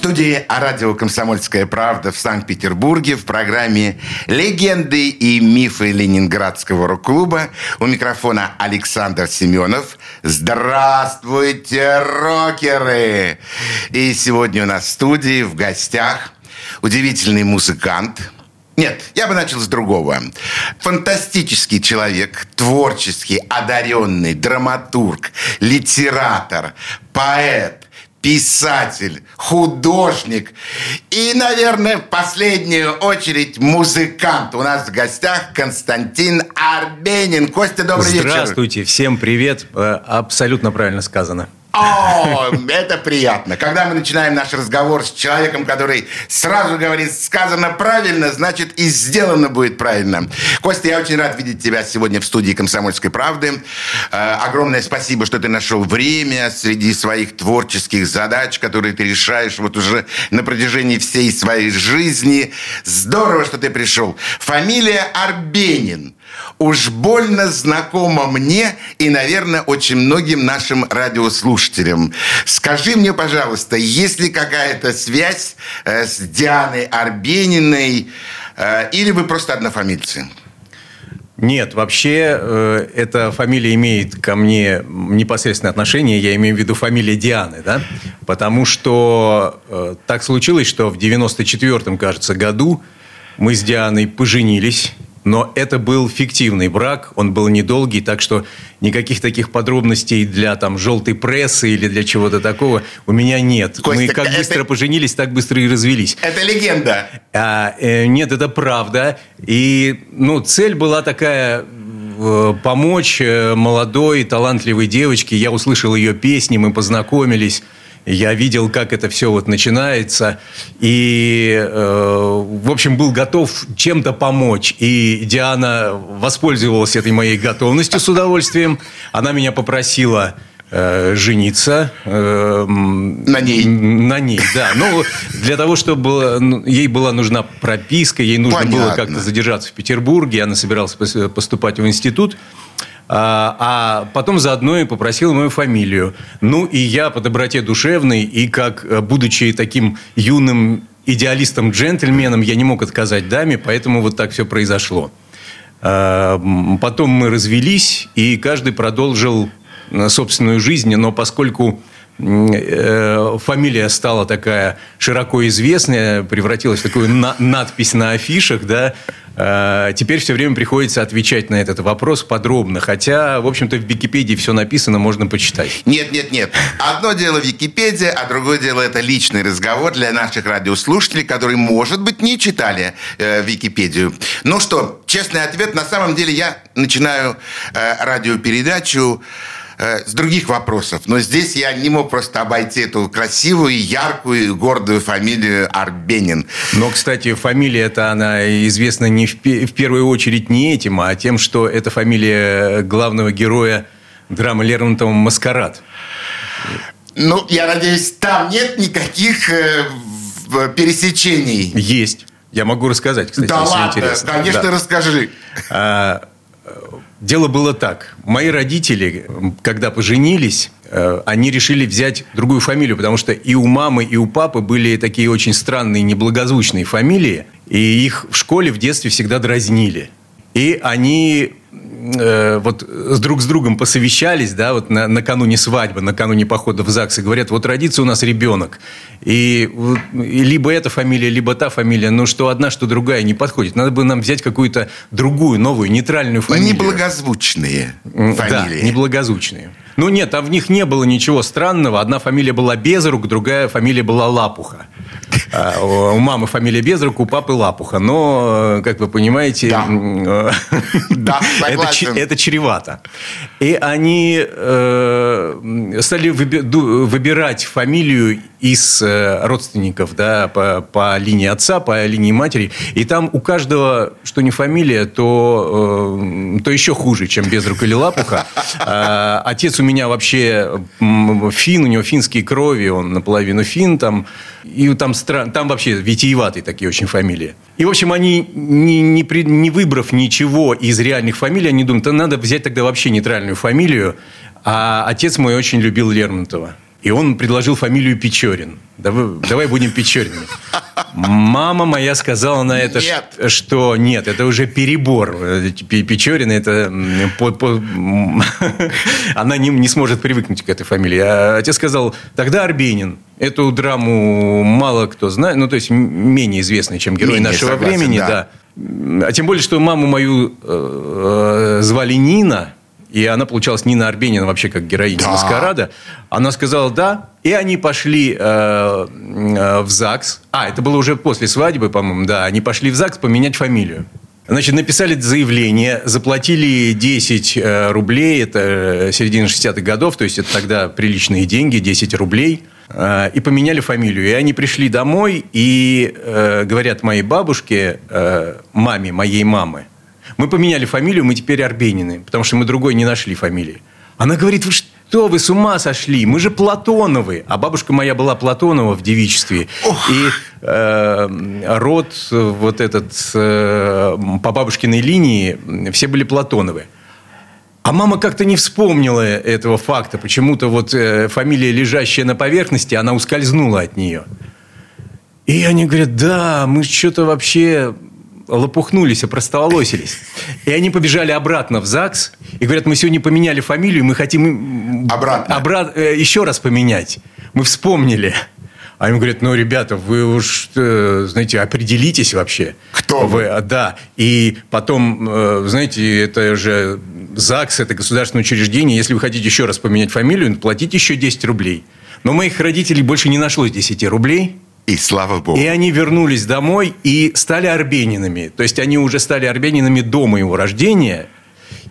студии радио «Комсомольская правда» в Санкт-Петербурге в программе «Легенды и мифы Ленинградского рок-клуба». У микрофона Александр Семенов. Здравствуйте, рокеры! И сегодня у нас в студии в гостях удивительный музыкант – нет, я бы начал с другого. Фантастический человек, творческий, одаренный, драматург, литератор, поэт, писатель, художник и, наверное, в последнюю очередь музыкант. У нас в гостях Константин Арбенин. Костя, добрый Здравствуйте, вечер. Здравствуйте, всем привет. Э, абсолютно правильно сказано. О, это приятно. Когда мы начинаем наш разговор с человеком, который сразу говорит, сказано правильно, значит и сделано будет правильно. Костя, я очень рад видеть тебя сегодня в студии «Комсомольской правды». Э, огромное спасибо, что ты нашел время среди своих творческих задач, которые ты решаешь вот уже на протяжении всей своей жизни. Здорово, что ты пришел. Фамилия Арбенин уж больно знакома мне и, наверное, очень многим нашим радиослушателям. Скажи мне, пожалуйста, есть ли какая-то связь э, с Дианой Арбениной э, или вы просто однофамильцы? Нет, вообще э, эта фамилия имеет ко мне непосредственное отношение, я имею в виду фамилия Дианы, да, потому что э, так случилось, что в 94-м, кажется, году мы с Дианой поженились, но это был фиктивный брак, он был недолгий, так что никаких таких подробностей для там желтой прессы или для чего-то такого у меня нет. Костя, Мы как это... быстро поженились, так быстро и развелись. Это легенда. А, э, нет, это правда. И ну, цель была такая э, помочь э, молодой, талантливой девочке. Я услышал ее песни, мы познакомились. Я видел, как это все вот начинается. И, э, в общем, был готов чем-то помочь. И Диана воспользовалась этой моей готовностью с удовольствием. Она меня попросила э, жениться. Э, на ней. На ней, да. Ну, для того, чтобы ну, ей была нужна прописка, ей нужно Понятно. было как-то задержаться в Петербурге. Она собиралась поступать в институт. А, а потом заодно и попросил мою фамилию. Ну, и я по доброте душевной, и как, э, будучи таким юным идеалистом-джентльменом, я не мог отказать даме, поэтому вот так все произошло. А, потом мы развелись, и каждый продолжил э, собственную жизнь, но поскольку э, фамилия стала такая широко известная, превратилась в такую на- надпись на афишах, да, теперь все время приходится отвечать на этот вопрос подробно. Хотя, в общем-то, в Википедии все написано, можно почитать. Нет, нет, нет. Одно дело Википедия, а другое дело это личный разговор для наших радиослушателей, которые, может быть, не читали э, Википедию. Ну что, честный ответ. На самом деле я начинаю э, радиопередачу Э, с других вопросов. Но здесь я не мог просто обойти эту красивую, яркую, гордую фамилию Арбенин. Но, кстати, фамилия эта, она известна не в, в первую очередь не этим, а тем, что это фамилия главного героя драмы Лермонтова «Маскарад». Ну, я надеюсь, там нет никаких э, пересечений. Есть. Я могу рассказать, кстати, да если ладно, интересно. конечно, да. расскажи. А, Дело было так. Мои родители, когда поженились, э, они решили взять другую фамилию, потому что и у мамы, и у папы были такие очень странные, неблагозвучные фамилии, и их в школе в детстве всегда дразнили. И они э, вот с друг с другом посовещались, да, вот на, накануне свадьбы, накануне похода в ЗАГС, и говорят, вот родится у нас ребенок, и, и либо эта фамилия, либо та фамилия, но что одна, что другая не подходит. Надо бы нам взять какую-то другую, новую, нейтральную фамилию. Неблагозвучные фамилии. Да, неблагозвучные. Ну нет, там в них не было ничего странного. Одна фамилия была Безрук, другая фамилия была Лапуха. А, у мамы фамилия Безрук, у папы Лапуха. Но, как вы понимаете, да. да, это, чревато. И они э, стали выбирать фамилию из э, родственников, да, по, по линии отца, по линии матери. И там у каждого, что не фамилия, то, э, то еще хуже, чем Безрук или Лапуха. А, отец у меня вообще фин, у него финские крови, он наполовину фин там. И там, там вообще витиеватые такие очень фамилии. И, в общем, они, не, не, при, не выбрав ничего из реальных фамилий, они думают, надо взять тогда вообще нейтральную фамилию. А отец мой очень любил Лермонтова. И он предложил фамилию Печорин. Давай, давай будем Печоринами. Мама моя сказала на это, нет. что нет, это уже перебор. Печорин это... По, по, она не, не сможет привыкнуть к этой фамилии. А отец сказал, тогда Арбенин. Эту драму мало кто знает. Ну, то есть, менее известный, чем герой менее нашего согласен, времени. Да. да. А тем более, что маму мою э, э, звали Нина. И она получалась Нина Арбенина, вообще как героиня да. маскарада. Она сказала «да», и они пошли э, э, в ЗАГС. А, это было уже после свадьбы, по-моему, да. Они пошли в ЗАГС поменять фамилию. Значит, написали заявление, заплатили 10 э, рублей, это э, середина 60-х годов, то есть это тогда приличные деньги, 10 рублей, э, и поменяли фамилию. И они пришли домой и говорят моей бабушке, маме моей мамы, мы поменяли фамилию, мы теперь Арбенины, потому что мы другой не нашли фамилии. Она говорит, вы что, вы с ума сошли? Мы же Платоновы. А бабушка моя была Платонова в девичестве. Ох. И э, род вот этот э, по бабушкиной линии, все были Платоновы. А мама как-то не вспомнила этого факта. Почему-то вот э, фамилия, лежащая на поверхности, она ускользнула от нее. И они говорят, да, мы что-то вообще лопухнулись, опростоволосились. И они побежали обратно в ЗАГС и говорят, мы сегодня поменяли фамилию, мы хотим обратно. Обрат, э, еще раз поменять. Мы вспомнили. А им говорят, ну, ребята, вы уж, э, знаете, определитесь вообще. Кто вы? вы? Да. И потом, э, знаете, это же ЗАГС, это государственное учреждение. Если вы хотите еще раз поменять фамилию, платите еще 10 рублей. Но моих родителей больше не нашлось 10 рублей. И слава богу. И они вернулись домой и стали арбенинами. То есть они уже стали арбенинами до моего рождения.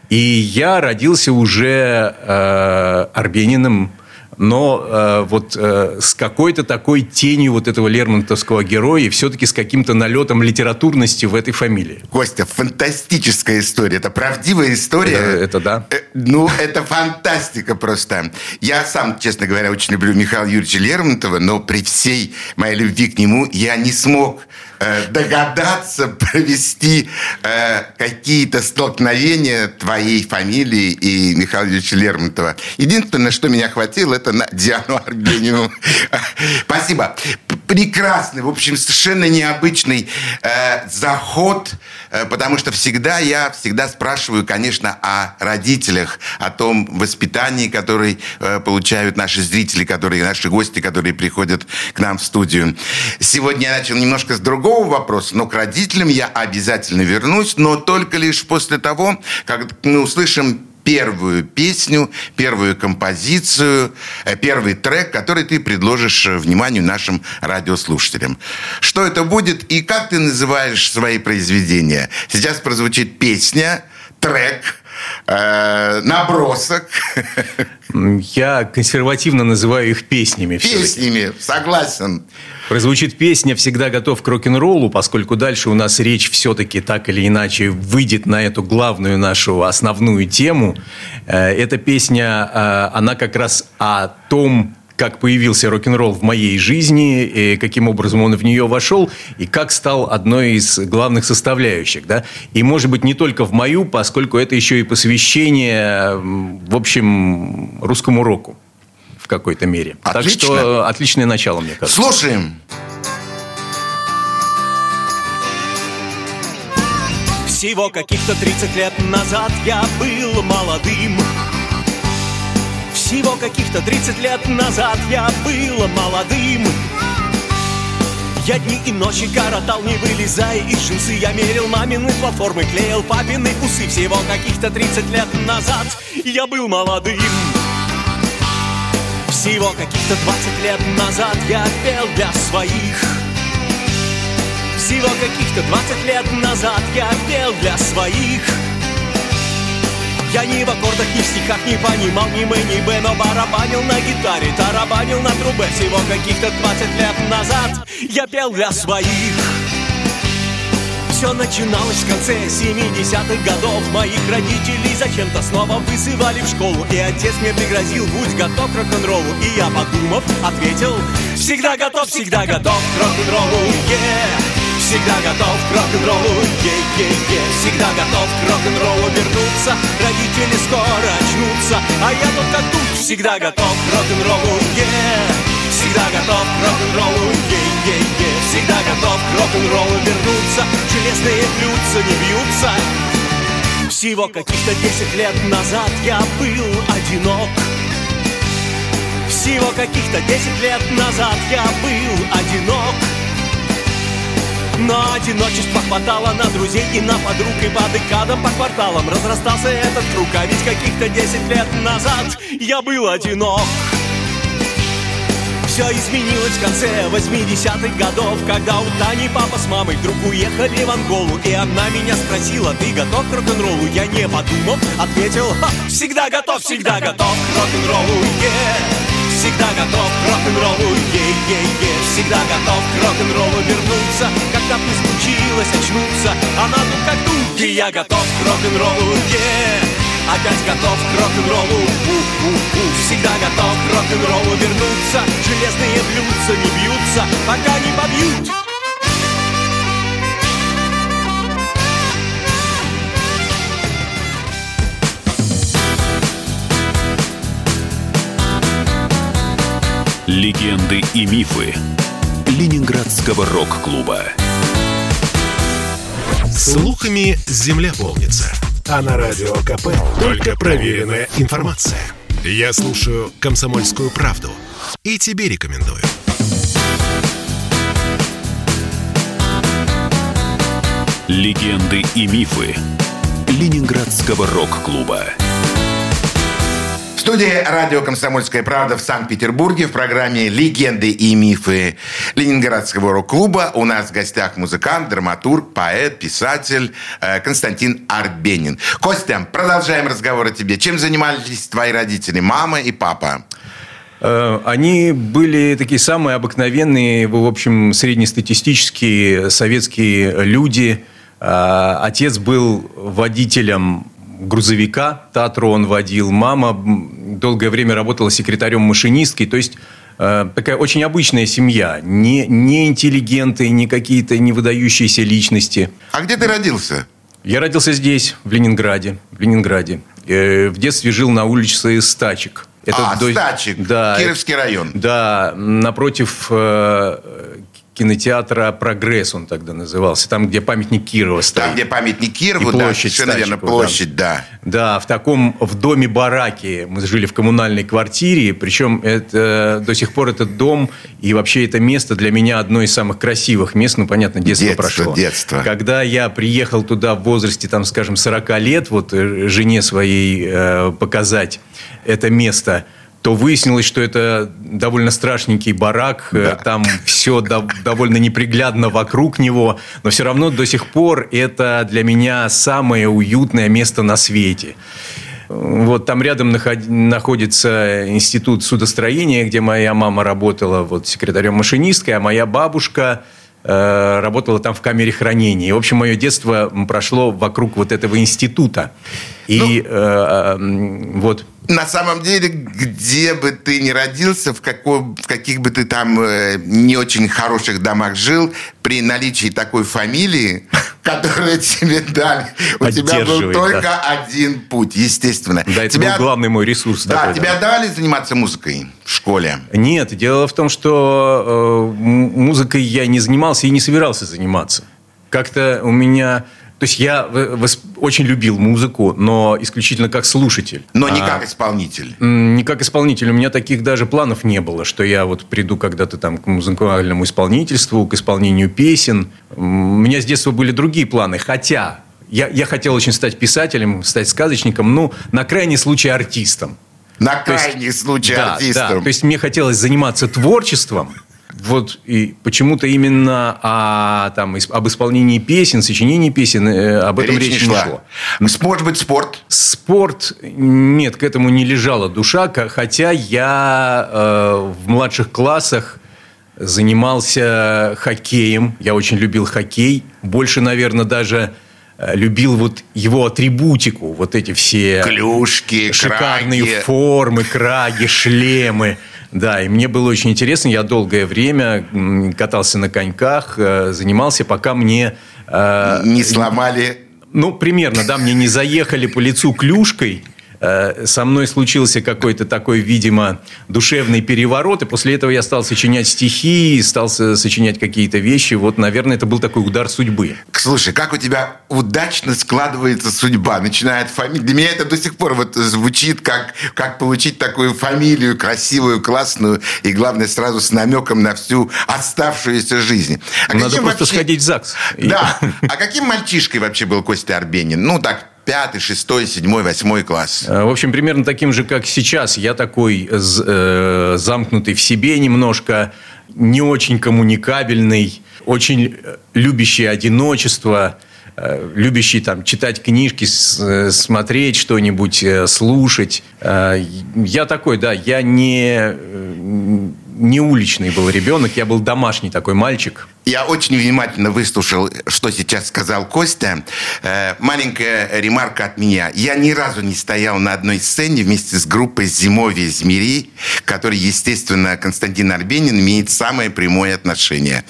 И я родился уже э, арбенином но э, вот э, с какой-то такой тенью вот этого лермонтовского героя и все-таки с каким-то налетом литературности в этой фамилии. Костя, фантастическая история. Это правдивая история. Это, это да. Э, ну, это фантастика просто. Я сам, честно говоря, очень люблю Михаила Юрьевича Лермонтова, но при всей моей любви к нему я не смог догадаться провести э, какие-то столкновения твоей фамилии и Михаила Ильича Лермонтова. Единственное, что меня хватило, это на Диану Арбенину. Спасибо. Прекрасный, в общем, совершенно необычный э, заход, э, потому что всегда я всегда спрашиваю, конечно, о родителях, о том воспитании, которое э, получают наши зрители, которые, наши гости, которые приходят к нам в студию. Сегодня я начал немножко с другого вопроса, но к родителям я обязательно вернусь, но только лишь после того, как мы услышим первую песню, первую композицию, э, первый трек, который ты предложишь э, вниманию нашим радиослушателям. Что это будет и как ты называешь свои произведения? Сейчас прозвучит песня, трек, э, набросок. Я консервативно называю их песнями. Песнями, согласен. Прозвучит песня «Всегда готов к рок-н-роллу», поскольку дальше у нас речь все-таки так или иначе выйдет на эту главную нашу основную тему. Э, эта песня, э, она как раз о том, как появился рок-н-ролл в моей жизни, и каким образом он в нее вошел, и как стал одной из главных составляющих. Да? И, может быть, не только в мою, поскольку это еще и посвящение, в общем, русскому року какой-то мере. Отлично. Так что отличное начало, мне кажется. Слушаем. Всего каких-то 30 лет назад я был молодым. Всего каких-то 30 лет назад я был молодым. Я дни и ночи коротал, не вылезая из джинсы Я мерил мамины платформы, клеил папины усы Всего каких-то 30 лет назад я был молодым всего каких-то 20 лет назад я пел для своих Всего каких-то 20 лет назад я пел для своих я ни в аккордах, ни в стихах не понимал ни мы, ни бы, но барабанил на гитаре, тарабанил на трубе всего каких-то 20 лет назад. Я пел для своих. Все начиналось в конце 70-х годов. Моих родителей зачем-то снова вызывали в школу И отец мне пригрозил, будь готов к рок-н-роллу И я, подумав, ответил Всегда готов, всегда готов к рок-н-роллу, yeah. Всегда готов к рок-н-роллу, е-е-е Всегда готов к рок-н-роллу. Вернуться Родители скоро очнутся А я тут как тут. Всегда готов к рок-н-роллу, е Всегда готов к рок-н-роллу, е-е-е Всегда готов к рок-н-роллу. Вернуться Железные блюдца не бьются. Всего каких-то 10 лет назад я был одинок. Всего каких-то 10 лет назад я был одинок. Но одиночества хватало на друзей и на подруг И по декадам, по кварталам разрастался этот круг. А ведь каких-то десять лет назад я был одинок все изменилось в конце 80-х годов Когда у Тани папа с мамой вдруг уехали в Анголу И она меня спросила, ты готов к рок-н-роллу? Я не подумав, ответил, всегда готов, всегда готов к рок-н-роллу, yeah. Всегда готов к рок-н-роллу, ей-ей-ей Всегда готов к рок-н-роллу вернуться Когда бы случилось очнуться Она тут как тут, и я готов к рок-н-роллу, ей Опять готов к рок-н-роллу, у-у-у. Всегда готов к рок-н-роллу. Вернуться. Железные блюдца не бьются, пока не побьют. Легенды и мифы Ленинградского рок-клуба. Слухами земля полнится. А на радио КП только проверенная информация. Я слушаю «Комсомольскую правду» и тебе рекомендую. Легенды и мифы Ленинградского рок-клуба студии радио «Комсомольская правда» в Санкт-Петербурге в программе «Легенды и мифы Ленинградского рок-клуба» у нас в гостях музыкант, драматург, поэт, писатель э, Константин Арбенин. Костя, продолжаем разговор о тебе. Чем занимались твои родители, мама и папа? Э, они были такие самые обыкновенные, в общем, среднестатистические советские люди. Э, отец был водителем грузовика, Татру он водил, мама долгое время работала секретарем машинисткой, то есть э, такая очень обычная семья, не, не интеллигенты, не какие-то не выдающиеся личности. А где ты родился? Я родился здесь, в Ленинграде. В Ленинграде. Э, в детстве жил на улице Стачек. Это а, до... Стачек, да, Кировский район. Да, напротив э, кинотеатра «Прогресс» он тогда назывался. Там, где памятник Кирова стоит. Там, где памятник Кирову, площадь, да, совершенно верно, площадь, да. да. Да, в таком, в доме-бараке мы жили в коммунальной квартире, причем это, до сих пор этот дом и вообще это место для меня одно из самых красивых мест, ну, понятно, детство, детство прошло. Детство, Когда я приехал туда в возрасте, там, скажем, 40 лет, вот э, жене своей э, показать это место – то выяснилось, что это довольно страшненький барак, э, да. там все до, довольно неприглядно вокруг него, но все равно до сих пор это для меня самое уютное место на свете. Вот там рядом находится институт судостроения, где моя мама работала вот секретарем-машинисткой, а моя бабушка э, работала там в камере хранения. И, в общем, мое детство прошло вокруг вот этого института. И ну, э, э, вот на самом деле, где бы ты ни родился, в, каком, в каких бы ты там э, не очень хороших домах жил, при наличии такой фамилии, которую тебе дали, у тебя был только да. один путь, естественно. Да, это тебя, был главный мой ресурс. Да, такой, тебя да. дали заниматься музыкой в школе? Нет, дело в том, что э, музыкой я не занимался и не собирался заниматься. Как-то у меня то есть я очень любил музыку, но исключительно как слушатель. Но не а, как исполнитель. Не как исполнитель. У меня таких даже планов не было, что я вот приду когда-то там к музыкальному исполнительству, к исполнению песен. У меня с детства были другие планы. Хотя я, я хотел очень стать писателем, стать сказочником, ну, на крайний случай артистом. На крайний есть, случай да, артистом. Да, то есть мне хотелось заниматься творчеством, вот и почему-то именно о, там, об исполнении песен, сочинении песен, э, об этом речь, речь не шла. шло. Может быть, спорт? Спорт, нет, к этому не лежала душа, хотя я э, в младших классах занимался хоккеем, я очень любил хоккей, больше, наверное, даже э, любил вот его атрибутику, вот эти все клюшки, шикарные краги. формы, краги, шлемы. Да, и мне было очень интересно. Я долгое время катался на коньках, э, занимался, пока мне... Э, не сломали... Ну, примерно, да, мне не заехали по лицу клюшкой – со мной случился какой-то такой, видимо, душевный переворот, и после этого я стал сочинять стихи, стал сочинять какие-то вещи. Вот, наверное, это был такой удар судьбы. Слушай, как у тебя удачно складывается судьба, начиная от фамилии. Для меня это до сих пор вот звучит, как, как получить такую фамилию красивую, классную, и, главное, сразу с намеком на всю оставшуюся жизнь. А Надо просто вообще... сходить в ЗАГС. Да. А каким мальчишкой вообще был Костя Арбенин? Ну, так, пятый, шестой, седьмой, восьмой класс. Э, в общем, примерно таким же, как сейчас. Я такой э, замкнутый в себе немножко, не очень коммуникабельный, очень э, любящий одиночество, э, любящий там читать книжки, смотреть что-нибудь, слушать. Я такой, да, я не не уличный был ребенок, я был домашний такой мальчик. Я очень внимательно выслушал, что сейчас сказал Костя. Э, маленькая ремарка от меня. Я ни разу не стоял на одной сцене вместе с группой «Зимовье Змери», которой, естественно, Константин Арбенин имеет самое прямое отношение.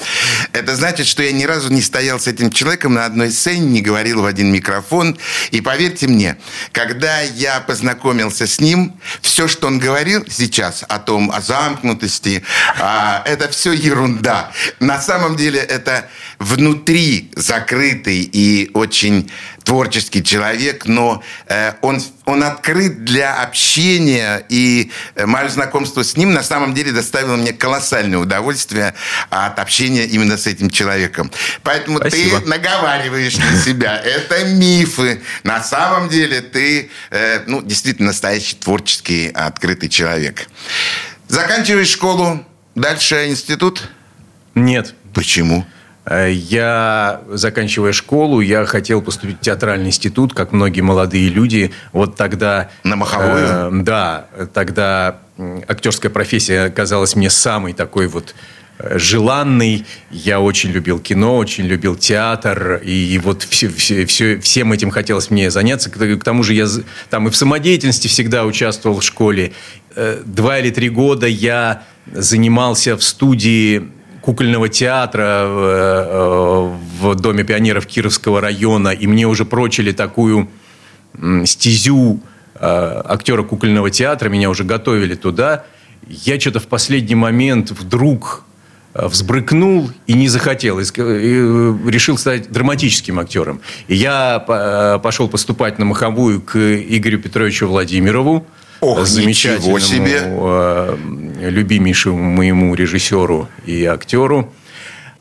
Это значит, что я ни разу не стоял с этим человеком на одной сцене, не говорил в один микрофон. И поверьте мне, когда я познакомился с ним, все, что он говорил сейчас о том, о замкнутости, а, это все ерунда. На самом деле деле это внутри закрытый и очень творческий человек, но э, он, он открыт для общения, и э, мое знакомство с ним на самом деле доставило мне колоссальное удовольствие от общения именно с этим человеком. Поэтому Спасибо. ты наговариваешь на себя. Это мифы. На самом деле ты э, ну, действительно настоящий творческий, открытый человек. Заканчиваешь школу, дальше институт? Нет. Почему? Э, я, заканчивая школу, я хотел поступить в театральный институт, как многие молодые люди. Вот тогда... На Маховую? Э, да. Тогда актерская профессия казалась мне самой такой вот э, желанный. Я очень любил кино, очень любил театр. И, и вот все, все, все, всем этим хотелось мне заняться. К, к тому же я там и в самодеятельности всегда участвовал в школе. Э, два или три года я занимался в студии кукольного театра в, э, в Доме пионеров Кировского района, и мне уже прочили такую стезю э, актера кукольного театра, меня уже готовили туда. Я что-то в последний момент вдруг э, взбрыкнул и не захотел. И решил стать драматическим актером. И я пошел поступать на Маховую к Игорю Петровичу Владимирову, Ох, замечательному, себе. Любимейшему моему режиссеру и актеру.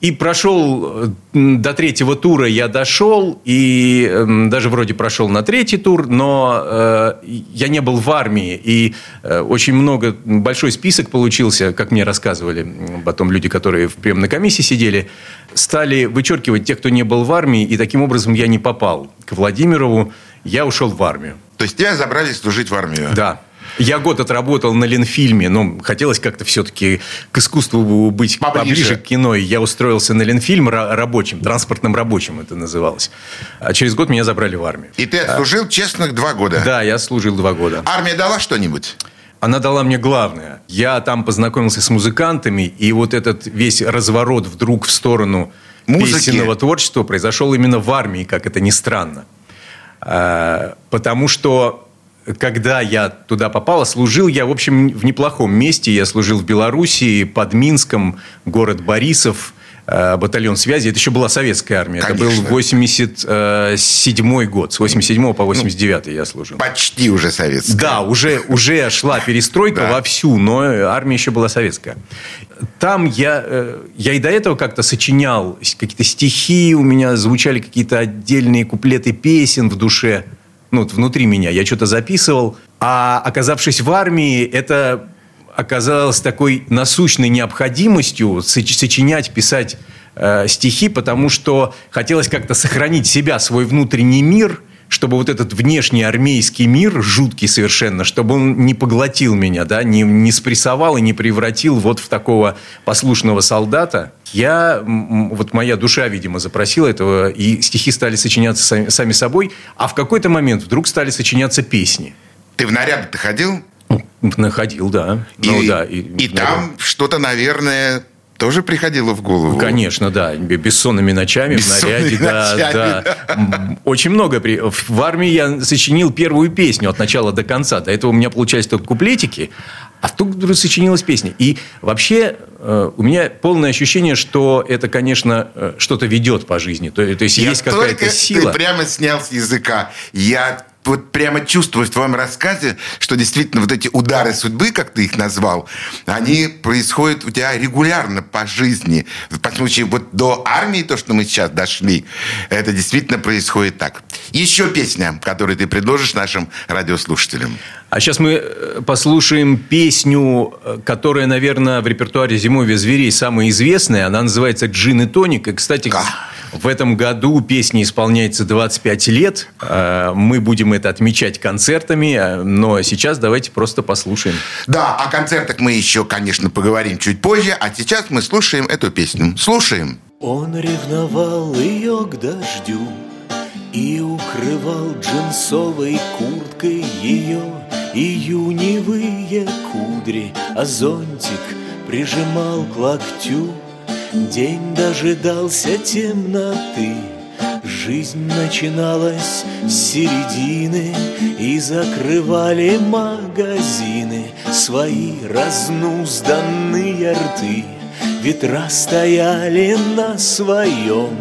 И прошел э, до третьего тура я дошел, и э, даже вроде прошел на третий тур, но э, я не был в армии, и э, очень много, большой список получился, как мне рассказывали потом люди, которые в приемной комиссии сидели, стали вычеркивать тех, кто не был в армии, и таким образом я не попал к Владимирову, я ушел в армию. То есть тебя забрали служить в армию? Да. Я год отработал на Ленфильме, но хотелось как-то все-таки к искусству быть поближе, поближе к кино. И я устроился на Ленфильм рабочим, транспортным рабочим это называлось. А через год меня забрали в армию. И ты отслужил а, честных два года? Да, я служил два года. Армия дала что-нибудь? Она дала мне главное. Я там познакомился с музыкантами, и вот этот весь разворот вдруг в сторону Музыки. песенного творчества произошел именно в армии, как это ни странно. А, потому что когда я туда попала, служил я, в общем, в неплохом месте. Я служил в Белоруссии, под Минском, город Борисов, э, батальон связи. Это еще была советская армия. Конечно. Это был 87 год. С 87 по 89 ну, я служил. Почти уже советская. Да, уже, уже шла перестройка да. вовсю, но армия еще была советская. Там я, э, я и до этого как-то сочинял какие-то стихи, у меня звучали какие-то отдельные куплеты песен в душе ну, внутри меня. Я что-то записывал. А оказавшись в армии, это оказалось такой насущной необходимостью сочинять, писать э, стихи, потому что хотелось как-то сохранить себя, свой внутренний мир – чтобы вот этот внешний армейский мир, жуткий совершенно, чтобы он не поглотил меня, да, не, не спрессовал и не превратил вот в такого послушного солдата. Я, вот моя душа, видимо, запросила этого, и стихи стали сочиняться сами, сами собой, а в какой-то момент вдруг стали сочиняться песни. Ты в наряды-то ходил? Находил, да. И, ну, да, и, и там что-то, наверное, тоже приходило в голову? Конечно, да. Бессонными ночами Бессонными в наряде. Ночами, да, да. Очень много. В армии я сочинил первую песню от начала до конца. До этого у меня получались только куплетики. А тут вдруг сочинилась песня. И вообще э, у меня полное ощущение, что это, конечно, э, что-то ведет по жизни. То, то есть я есть какая-то сила. Ты прямо снял с языка. Я вот прямо чувствую в твоем рассказе, что действительно вот эти удары судьбы, как ты их назвал, они происходят у тебя регулярно по жизни. По случаю вот до армии, то, что мы сейчас дошли, это действительно происходит так. Еще песня, которую ты предложишь нашим радиослушателям. А сейчас мы э, послушаем песню, э, которая, наверное, в репертуаре «Зимовья зверей» самая известная. Она называется «Джин и тоник». И, кстати, да. В этом году песне исполняется 25 лет. Э, мы будем это отмечать концертами. Но сейчас давайте просто послушаем. Да, о концертах мы еще, конечно, поговорим чуть позже. А сейчас мы слушаем эту песню. Слушаем. Он ревновал ее к дождю И укрывал джинсовой курткой ее Июневые кудри, а зонтик прижимал к локтю. День дожидался темноты, Жизнь начиналась с середины И закрывали магазины Свои разнузданные рты. Ветра стояли на своем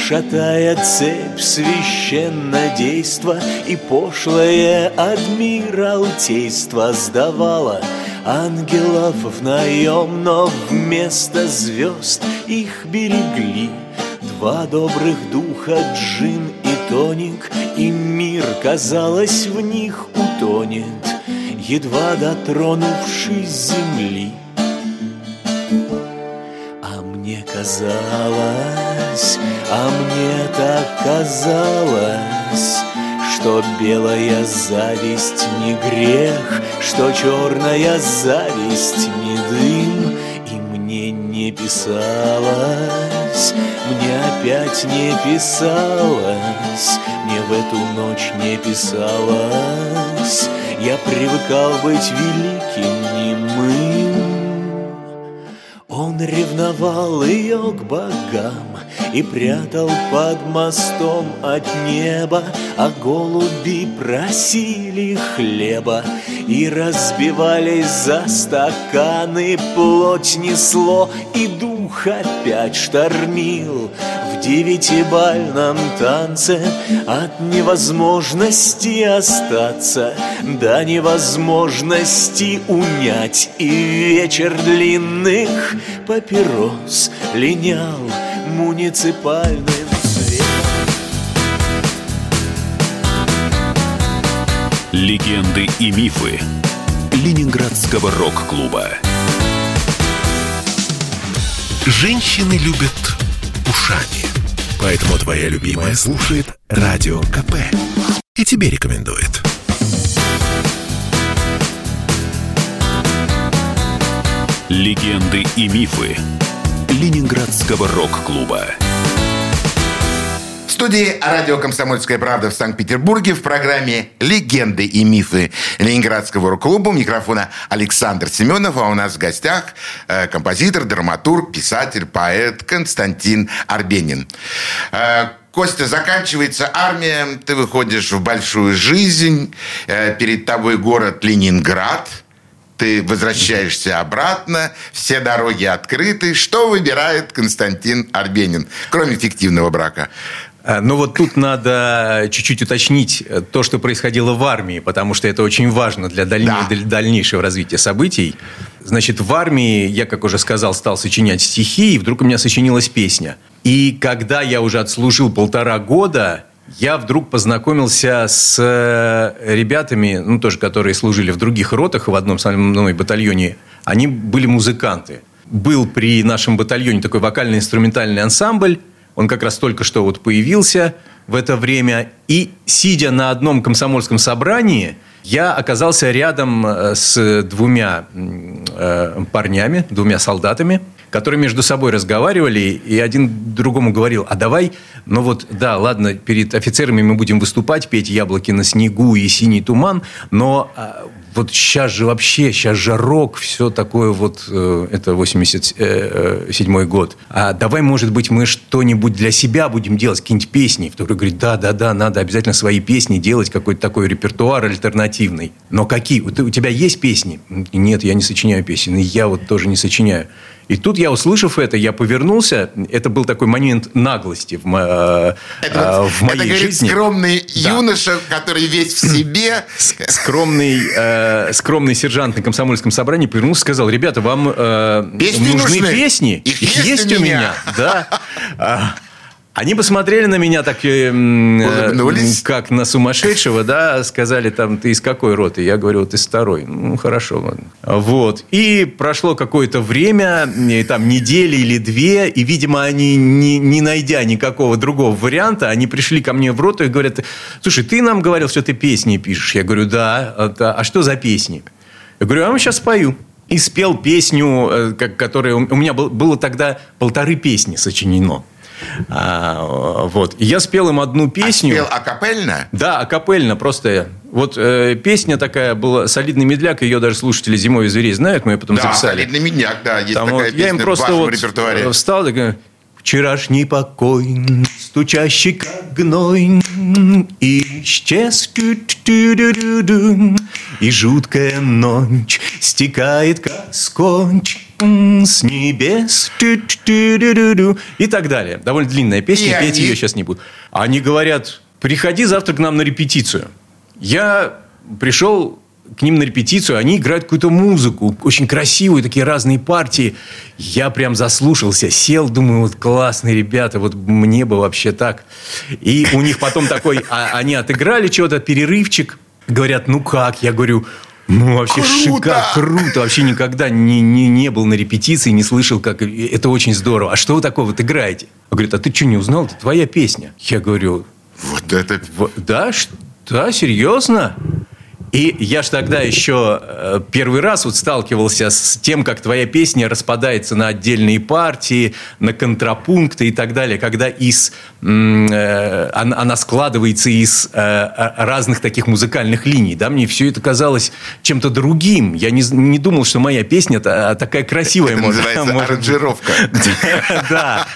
Шатая цепь священнодейства И пошлое адмиралтейство сдавало Ангелов в наем, но вместо звезд их берегли. Два добрых духа, джин и тоник И мир, казалось, в них утонет Едва дотронувшись земли. Казалось, а мне так казалось, что белая зависть не грех, что черная зависть не дым, и мне не писалось, мне опять не писалось, мне в эту ночь не писалось, я привыкал быть великим немым. Он ревновал ее к богам И прятал под мостом от неба А голуби просили хлеба И разбивались за стаканы. Плоть несло и дух опять штормил девятибальном танце. От невозможности остаться До невозможности унять И вечер длинных папирос Линял муниципальным цветом Легенды и мифы Ленинградского рок-клуба Женщины любят ушами. Поэтому твоя любимая слушает Радио КП. И тебе рекомендует. Легенды и мифы Ленинградского рок-клуба студии радио «Комсомольская правда» в Санкт-Петербурге в программе «Легенды и мифы Ленинградского рок-клуба». У микрофона Александр Семенов, а у нас в гостях э, композитор, драматург, писатель, поэт Константин Арбенин. Э, Костя, заканчивается армия, ты выходишь в большую жизнь, э, перед тобой город Ленинград – ты возвращаешься обратно, все дороги открыты. Что выбирает Константин Арбенин, кроме фиктивного брака? Э, ну вот тут надо чуть-чуть уточнить э, то, что происходило в армии, потому что это очень важно для, даль... да. для дальнейшего развития событий. Значит, в армии я, как уже сказал, стал сочинять стихи, и вдруг у меня сочинилась песня. И когда я уже отслужил полтора года, я вдруг познакомился с э, ребятами, ну, тоже, которые служили в других ротах, в одном со мной батальоне. Они были музыканты. Был при нашем батальоне такой вокально-инструментальный ансамбль. Он как раз только что вот появился в это время. И, сидя на одном комсомольском собрании, я оказался рядом э, с двумя э, парнями, двумя солдатами – которые между собой разговаривали, и один другому говорил, а давай, ну вот, да, ладно, перед офицерами мы будем выступать, петь «Яблоки на снегу» и «Синий туман», но а, вот сейчас же вообще, сейчас же рок, все такое вот, э, это 87 э, э, год. А давай, может быть, мы что-нибудь для себя будем делать, какие-нибудь песни. Второй говорит, да, да, да, надо обязательно свои песни делать, какой-то такой репертуар альтернативный. Но какие? У тебя есть песни? Нет, я не сочиняю песни, я вот тоже не сочиняю. И тут я, услышав это, я повернулся. Это был такой момент наглости в, мо- это, в моей это, говорит, жизни. скромный да. юноша, который весь в себе. Скромный, э, скромный сержант на комсомольском собрании повернулся и сказал, ребята, вам э, нужны, нужны песни? Их, Их есть, есть у меня. меня. Да. Они посмотрели на меня так, э, как на сумасшедшего, да, сказали там, ты из какой роты? Я говорю, вот из второй. Ну, хорошо, ладно. Вот. И прошло какое-то время, там, недели или две, и, видимо, они, не, не найдя никакого другого варианта, они пришли ко мне в роту и говорят, слушай, ты нам говорил, что ты песни пишешь. Я говорю, да. А, а что за песни? Я говорю, а мы сейчас спою и спел песню, э, которая у меня было тогда полторы песни сочинено. А, вот. И я спел им одну песню. А спел акапельно? Да, акапельно. Просто вот э, песня такая была «Солидный медляк», ее даже слушатели «Зимой зверей» знают, мы ее потом да, записали. «Солидный медляк», да, есть Там такая вот, песня я им просто вот репертуаре. встал и Вчерашний покой, стучащий как гной, исчез, и жуткая ночь стекает как скотч с небес, и так далее. Довольно длинная песня, и петь они... ее сейчас не буду. Они говорят, приходи завтра к нам на репетицию. Я пришел к ним на репетицию, они играют какую-то музыку, очень красивую, такие разные партии. Я прям заслушался, сел, думаю, вот классные ребята, вот мне бы вообще так. И у них потом такой, а, они отыграли чего-то, перерывчик, говорят, ну как? Я говорю, ну, вообще шикарно, круто. Вообще никогда не, не, не был на репетиции, не слышал, как это очень здорово. А что вы такого вот играете? Он говорит, а ты что, не узнал? Это твоя песня. Я говорю, вот это... Да, да, серьезно? И я ж тогда еще э, первый раз вот сталкивался с тем, как твоя песня распадается на отдельные партии, на контрапункты и так далее, когда из, э, она складывается из э, разных таких музыкальных линий. Да? Мне все это казалось чем-то другим. Я не, не думал, что моя песня такая красивая. Это может, называется может... аранжировка. Да.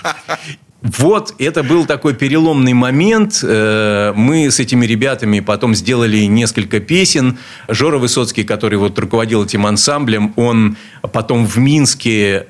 Вот, это был такой переломный момент. Э, мы с этими ребятами потом сделали несколько песен. Жора Высоцкий, который вот руководил этим ансамблем, он потом в Минске,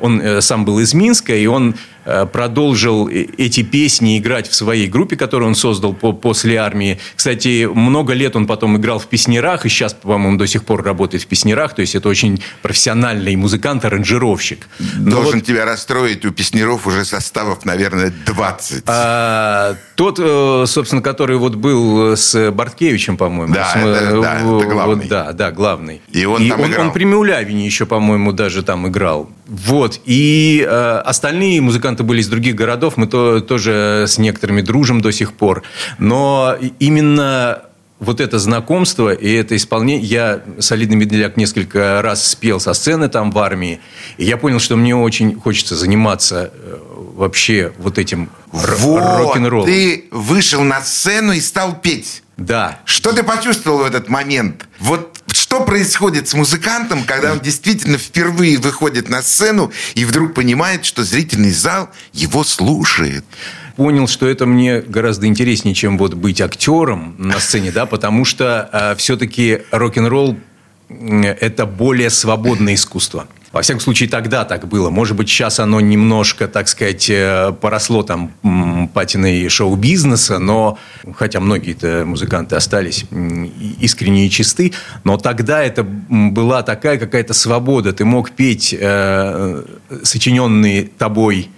он э, сам был из Минска, и он Э, продолжил эти песни играть в своей группе, которую он создал по после армии. Кстати, много лет он потом играл в песнерах, и сейчас, по-моему, до сих пор работает в песнерах. То есть, это очень профессиональный музыкант, аранжировщик. Должен вот... тебя расстроить, у песнеров уже составов, наверное, 20. А, тот, э, собственно, который вот был с Барткевичем, по-моему. Да, с, это, да, это главный. Вот, да, да, главный. И он и там он, играл. он при Миулявине еще, по-моему, даже там играл. Вот. И э, остальные музыканты были из других городов. Мы то, тоже с некоторыми дружим до сих пор. Но именно вот это знакомство и это исполнение... Я «Солидный медляк» несколько раз спел со сцены там в армии. И я понял, что мне очень хочется заниматься э, вообще вот этим вот, рок-н-роллом. ты вышел на сцену и стал петь. Да. Что ты почувствовал в этот момент? Вот что происходит с музыкантом, когда он действительно впервые выходит на сцену и вдруг понимает, что зрительный зал его слушает? понял, что это мне гораздо интереснее, чем вот быть актером на сцене, да, потому что э, все-таки рок-н-ролл это более свободное искусство. Во всяком случае, тогда так было. Может быть, сейчас оно немножко, так сказать, э, поросло там патиной шоу-бизнеса, но, хотя многие-то музыканты остались искренние и чисты, но тогда это была такая какая-то свобода. Ты мог петь э, сочиненные тобой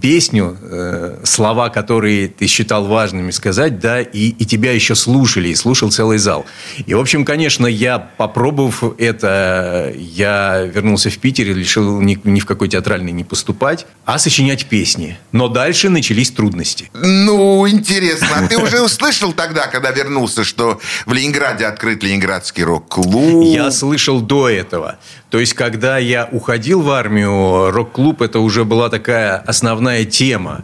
песню, э, слова, которые ты считал важными сказать, да, и, и тебя еще слушали, и слушал целый зал. И, в общем, конечно, я, попробовав это, я вернулся в Питер и решил ни, ни в какой театральный не поступать, а сочинять песни. Но дальше начались трудности. Ну, интересно. А ты уже услышал тогда, когда вернулся, что в Ленинграде открыт Ленинградский рок-клуб? Я слышал до этого. То есть, когда я уходил в армию, рок-клуб это уже была такая основная тема.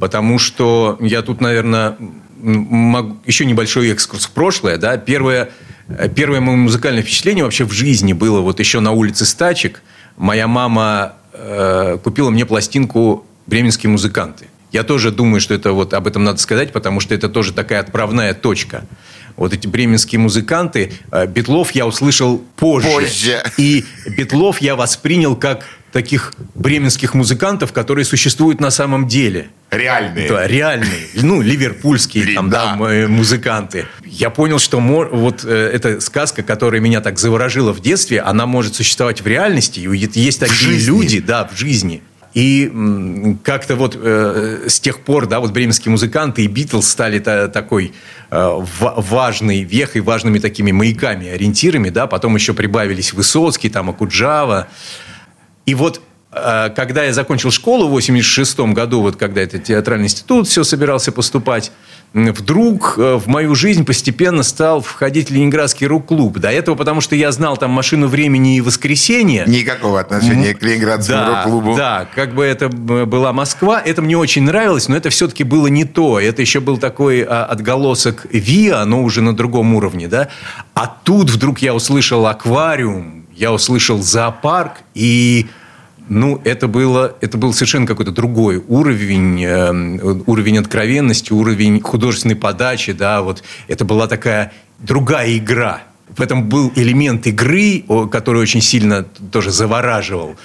Потому что я тут, наверное, могу... еще небольшой экскурс в прошлое. Да? Первое, первое мое музыкальное впечатление вообще в жизни было вот еще на улице Стачек. Моя мама э, купила мне пластинку «Бременские музыканты». Я тоже думаю, что это вот об этом надо сказать, потому что это тоже такая отправная точка вот эти бременские музыканты. Э, Бетлов я услышал позже. Позже. И Бетлов я воспринял как таких бременских музыкантов, которые существуют на самом деле. Реальные. Да, реальные. Ну, ливерпульские там, да. да, музыканты. Я понял, что вот э, эта сказка, которая меня так заворожила в детстве, она может существовать в реальности. И есть такие люди, да, в жизни. И как-то вот э, с тех пор, да, вот бременские музыканты и Битлз стали та, такой э, важной вехой, важными такими маяками, ориентирами, да, потом еще прибавились Высоцкий, там, Акуджава. И вот э, когда я закончил школу в 86 году, вот когда это театральный институт, все собирался поступать, вдруг э, в мою жизнь постепенно стал входить Ленинградский рок-клуб. До этого, потому что я знал там «Машину времени» и «Воскресенье». Никакого отношения к Ленинградскому да, рок-клубу. Да, как бы это была Москва, это мне очень нравилось, но это все-таки было не то. Это еще был такой а, отголосок ВИА, но уже на другом уровне. Да? А тут вдруг я услышал «Аквариум», я услышал «Зоопарк», и ну, это, было, это был совершенно какой-то другой уровень, э, уровень откровенности, уровень художественной подачи, да, вот это была такая другая игра. В этом был элемент игры, который очень сильно тоже завораживал.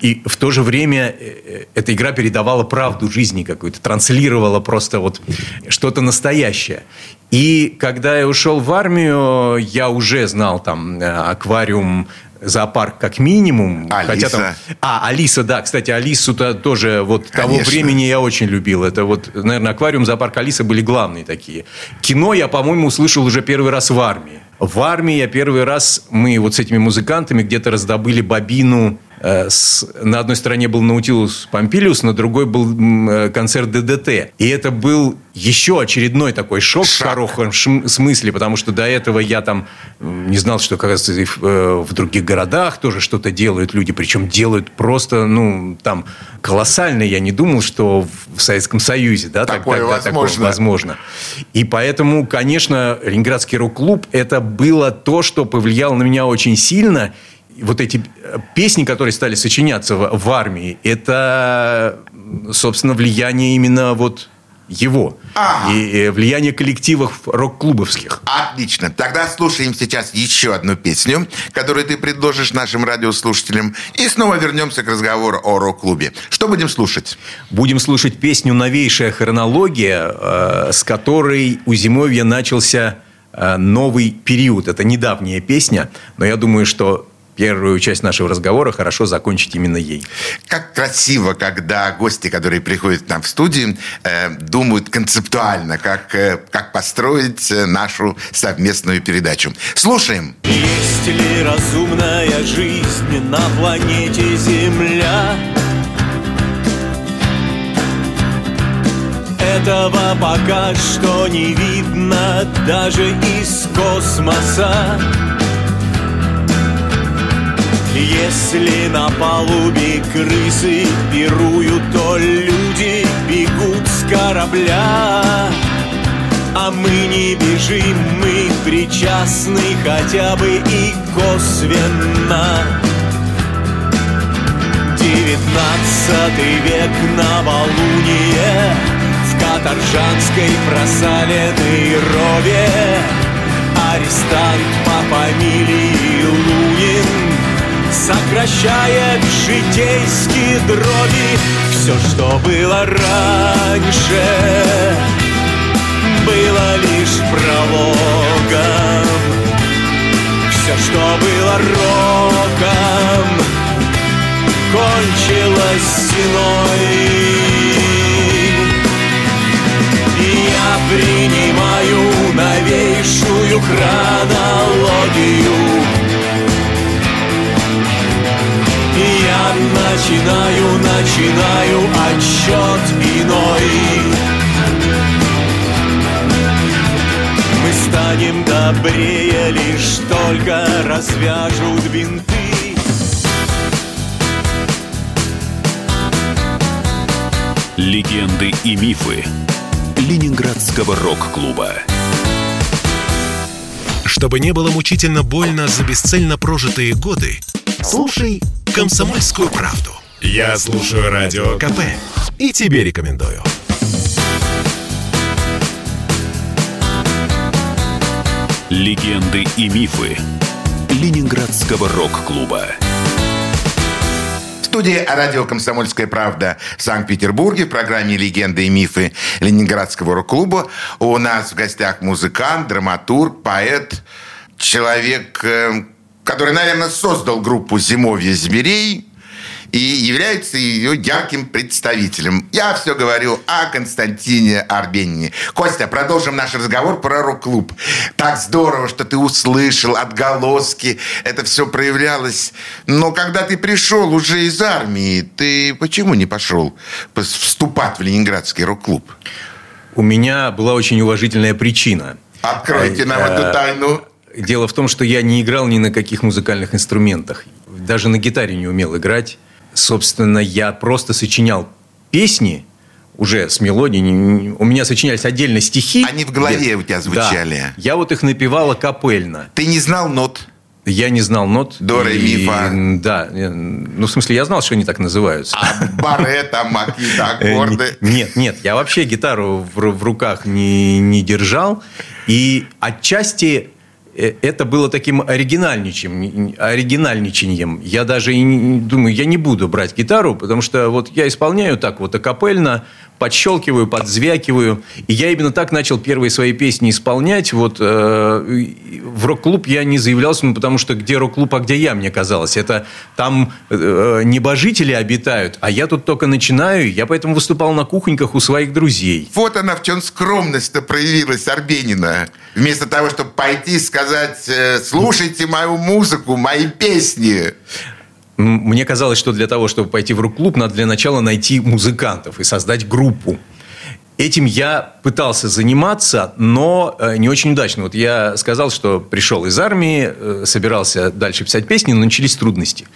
И в то же время э, э, эта игра передавала правду жизни какую-то, транслировала просто вот что-то настоящее. И когда я ушел в армию, я уже знал там э, аквариум зоопарк как минимум. Алиса. Хотя там... А, Алиса, да. Кстати, Алису-то тоже вот Конечно. того времени я очень любил. Это вот, наверное, аквариум, зоопарк, Алиса были главные такие. Кино я, по-моему, услышал уже первый раз в армии. В армии. Я первый раз, мы вот с этими музыкантами где-то раздобыли бобину с, на одной стороне был Наутилус Помпилиус, на другой был э, концерт ДДТ. И это был еще очередной такой шок, шок. в хорошем смысле, потому что до этого я там не знал, что, кажется, в, э, в других городах тоже что-то делают люди, причем делают просто, ну, там, колоссально. Я не думал, что в Советском Союзе, да, такое, тогда, возможно. такое возможно. И поэтому, конечно, Ленинградский рок-клуб это было то, что повлияло на меня очень сильно – вот эти э, песни, которые стали сочиняться в, в армии, это, собственно, влияние именно вот его. Ага. И, и влияние коллективов рок-клубовских. Отлично. Тогда слушаем сейчас еще одну песню, которую ты предложишь нашим радиослушателям. И снова вернемся к разговору о рок-клубе. Что будем слушать? Будем слушать песню «Новейшая хронология», э, с которой у Зимовья начался э, новый период. Это недавняя песня, но я думаю, что первую часть нашего разговора хорошо закончить именно ей. Как красиво, когда гости, которые приходят к нам в студию, э, думают концептуально, как, э, как построить э, нашу совместную передачу. Слушаем. Есть ли разумная жизнь на планете Земля? Этого пока что не видно даже из космоса. Если на палубе крысы пируют, то люди бегут с корабля. А мы не бежим, мы причастны хотя бы и косвенно. Девятнадцатый век новолуние В каторжанской просаленной рове Арестант по фамилии Лунин Сокращает житейские дроби. Все, что было раньше Было лишь прологом. Все, что было роком Кончилось стеной начинаю, начинаю отчет иной. Мы станем добрее, лишь только развяжут бинты Легенды и мифы Ленинградского рок-клуба. Чтобы не было мучительно больно за бесцельно прожитые годы, слушай «Комсомольскую правду». Я слушаю Радио КП и тебе рекомендую. Легенды и мифы Ленинградского рок-клуба студии радио «Комсомольская правда» в Санкт-Петербурге в программе «Легенды и мифы» Ленинградского рок-клуба. У нас в гостях музыкант, драматург, поэт, человек, э, который, наверное, создал группу «Зимовье зверей», и является ее ярким представителем. Я все говорю о Константине Арбенине. Костя, продолжим наш разговор про рок-клуб. Так здорово, что ты услышал отголоски. Это все проявлялось. Но когда ты пришел уже из армии, ты почему не пошел вступать в Ленинградский рок-клуб? У меня была очень уважительная причина. Откройте нам эту э, тайну. Дело в том, что я не играл ни на каких музыкальных инструментах. Даже на гитаре не умел играть собственно, я просто сочинял песни уже с мелодией. У меня сочинялись отдельно стихи. Они в голове где... у тебя звучали. Да. Я вот их напевала капельно. Ты не знал нот? Я не знал нот. До, ре, ми, фа. Да. Ну, в смысле, я знал, что они так называются. А баре, там, какие-то аккорды? Нет, нет. Я вообще гитару в, в руках не, не И отчасти Э, это было таким оригинальничанием. оригинальничанием. Я даже думаю, я не буду брать гитару, потому что вот я исполняю так вот акапельно, подщелкиваю, подзвякиваю. И я именно так начал первые свои песни исполнять. Вот э, в рок-клуб я не заявлялся, ну, потому что где рок-клуб, а где я, мне казалось. Это там э, небожители обитают, а я тут только начинаю. Я поэтому выступал на кухоньках у своих друзей. Вот она в чем скромность-то проявилась Арбенина. Вместо того, чтобы пойти и сказать, э, слушайте мою музыку, мои песни. Мне казалось, что для того, чтобы пойти в рок-клуб, надо для начала найти музыкантов и создать группу. Этим я пытался заниматься, но э, не очень удачно. Вот я сказал, что пришел из армии, э, собирался дальше писать песни, но начались трудности.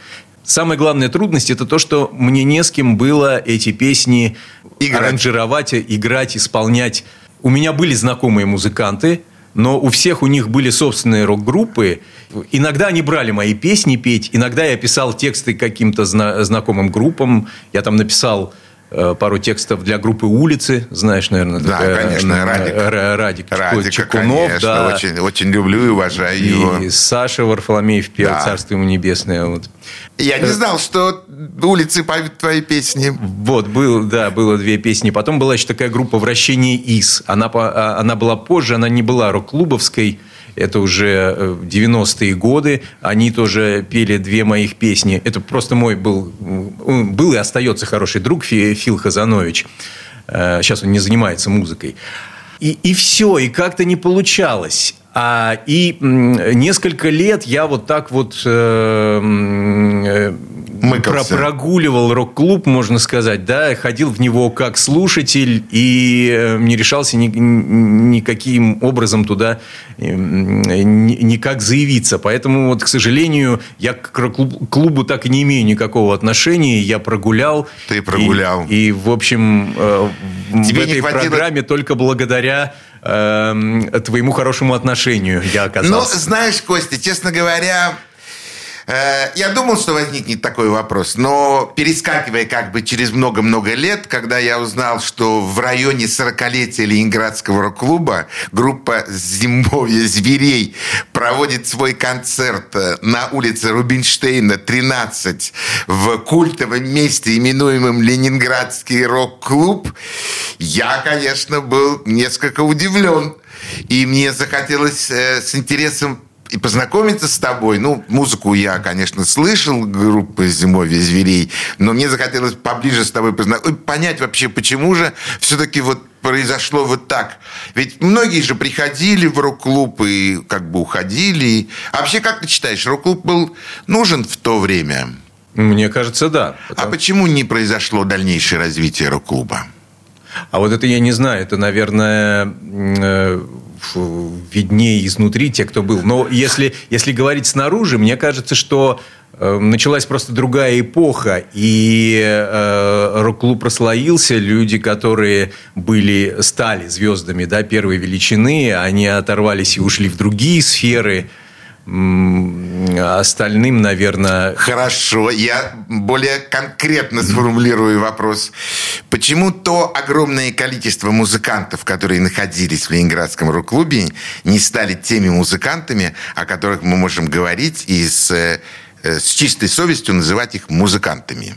Самая главная трудность – это то, что мне не с кем было эти песни играть. аранжировать, играть, исполнять. У меня были знакомые музыканты – но у всех у них были собственные рок-группы. Иногда они брали мои песни петь, иногда я писал тексты каким-то зна- знакомым группам. Я там написал пару текстов для группы «Улицы», знаешь, наверное. Да, такая, конечно, Радик. Радик, Радик Чекунов, конечно, да. очень, очень люблю и уважаю и его. И Саша Варфоломеев пел да. «Царство ему небесное». Вот. Я не знал, что «Улицы» поют твои песни. Вот, был, да, было две песни. Потом была еще такая группа «Вращение ИС». Она, а, она была позже, она не была рок-клубовской, это уже 90-е э, годы. Они тоже пели две моих песни. Это просто мой был, был и остается хороший друг Фил Хазанович. Сейчас э, он не занимается музыкой. И, и все, и как-то не получалось. А, и несколько лет я вот так вот э, э, про прогуливал рок-клуб, можно сказать, да, ходил в него как слушатель и э, не решался ни, никаким образом туда никак заявиться. Поэтому, вот, к сожалению, я к рок-клубу так и не имею никакого отношения. Я прогулял. Ты прогулял. И, и в общем, Тебе в этой хватило... программе только благодаря э, твоему хорошему отношению я оказался. Ну, знаешь, Костя, честно говоря, я думал, что возникнет такой вопрос, но перескакивая как бы через много-много лет, когда я узнал, что в районе 40-летия Ленинградского рок-клуба группа «Зимовье зверей» проводит свой концерт э, на улице Рубинштейна, 13, в культовом месте, именуемом Ленинградский рок-клуб, я, конечно, был несколько удивлен. И мне захотелось э, с интересом и познакомиться с тобой. Ну, музыку я, конечно, слышал, группы «Зимовье зверей», но мне захотелось поближе с тобой познакомиться, понять вообще, почему же все-таки вот произошло вот так? Ведь многие же приходили в рок-клуб и как бы уходили. А вообще, как ты считаешь, рок-клуб был нужен в то время? Мне кажется, да. А потому... А почему не произошло дальнейшее развитие рок-клуба? А вот это я не знаю. Это, наверное, э, виднее изнутри те, кто был. Но если, если говорить снаружи, мне кажется, что э, началась просто другая эпоха, и э, рок-клуб прослоился, люди, которые были, стали звездами да, первой величины, они оторвались и ушли в другие сферы – остальным, наверное... Хорошо, я более конкретно сформулирую вопрос. Почему то огромное количество музыкантов, которые находились в Ленинградском рок-клубе, не стали теми музыкантами, о которых мы можем говорить и с, э, с чистой совестью называть их музыкантами?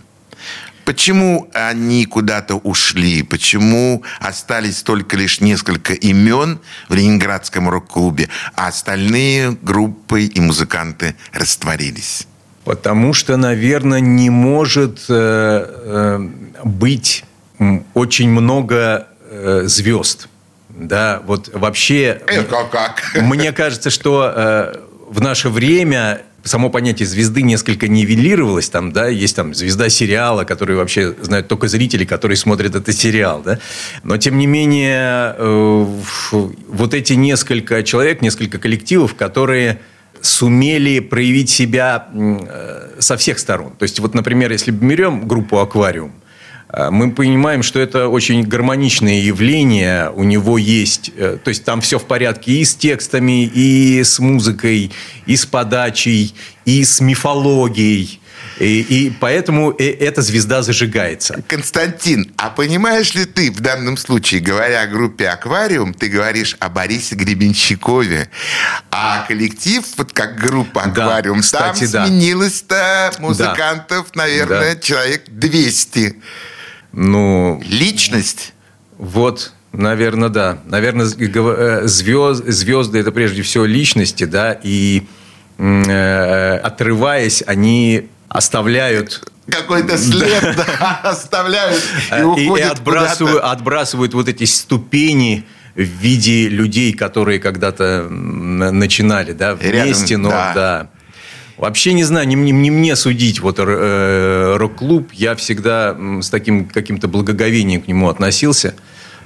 Почему они куда-то ушли? Почему остались только лишь несколько имен в Ленинградском рок-клубе, а остальные группы и музыканты растворились? Потому что, наверное, не может э, э, быть очень много э, звезд. Да, вот вообще... Это как? Мне кажется, что э, в наше время само понятие звезды несколько нивелировалось. Там, да, есть там звезда сериала, который вообще знают только зрители, которые смотрят этот сериал. Да? Но, тем не менее, э, вот эти несколько человек, несколько коллективов, которые сумели проявить себя э, со всех сторон. То есть, вот, например, если берем группу «Аквариум», мы понимаем, что это очень гармоничное явление. У него есть... Э, то есть там все в порядке и с текстами, и с музыкой, и с подачей, и с мифологией. И, и поэтому э, эта звезда зажигается. Константин, а понимаешь ли ты в данном случае, говоря о группе «Аквариум», ты говоришь о Борисе Гребенщикове, а коллектив, вот как группа «Аквариум», да, кстати, там да. сменилось-то музыкантов, да. наверное, да. человек 200. Ну... Личность? Вот, наверное, да. Наверное, звезд, э, звезды – это прежде всего личности, да, и э, отрываясь, они оставляют какой-то след да. Оставляют и, э, уходят и, и отбрасывают, отбрасывают вот эти ступени в виде людей, которые когда-то начинали, да, вместе, Рядом, но да. да. Вообще не знаю, не, не, не мне судить вот э, рок-клуб. Я всегда с таким каким-то благоговением к нему относился.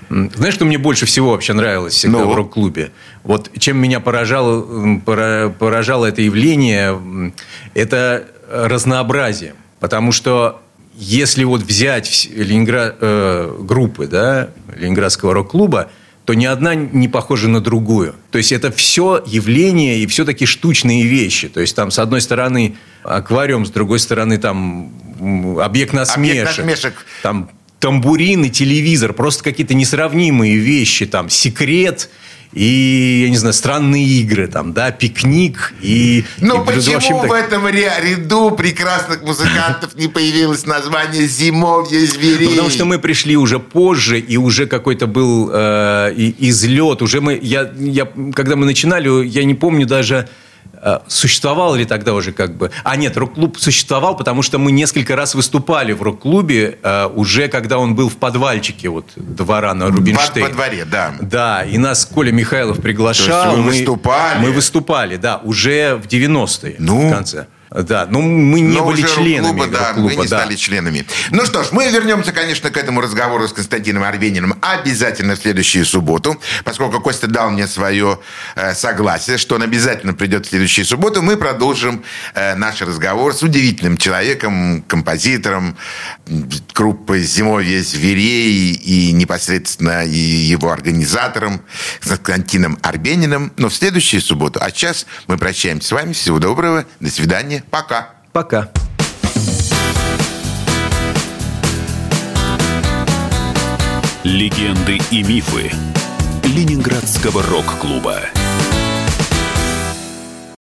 Знаешь, что мне больше всего вообще нравилось всегда ну? в рок-клубе? Вот чем меня поражало, поражало это явление, это разнообразие. Потому что если вот взять Ленинград, э, группы да, Ленинградского рок-клуба, то ни одна не похожа на другую. То есть это все явления и все-таки штучные вещи. То есть там с одной стороны аквариум, с другой стороны там объект насмешек. Объект насмешек. Там тамбурин и телевизор. Просто какие-то несравнимые вещи. Там секрет – и, я не знаю, странные игры, там, да, пикник и... Ну, почему в, общем, в этом ряду прекрасных музыкантов не появилось название «Зимовье зверей»? Ну, потому что мы пришли уже позже, и уже какой-то был э, излет. Уже мы, я, я, когда мы начинали, я не помню даже существовал ли тогда уже как бы... А нет, рок-клуб существовал, потому что мы несколько раз выступали в рок-клубе, э, уже когда он был в подвальчике вот двора на Рубинштейн. Во дворе, да. Да, и нас Коля Михайлов приглашал. То есть вы выступали? Мы выступали, да, уже в 90-е ну? в конце. Да, но мы не но были членами клуба, да, клуба, мы не да. стали членами. Ну что ж, мы вернемся, конечно, к этому разговору с Константином Арбениным обязательно в следующую субботу, поскольку Костя дал мне свое э, согласие, что он обязательно придет в следующую субботу. Мы продолжим э, наш разговор с удивительным человеком, композитором группы «Зимовье зверей» и непосредственно и его организатором Константином Арбениным. Но в следующую субботу. А сейчас мы прощаемся с вами. Всего доброго. До свидания. Пока. Пока. Легенды и мифы Ленинградского рок-клуба.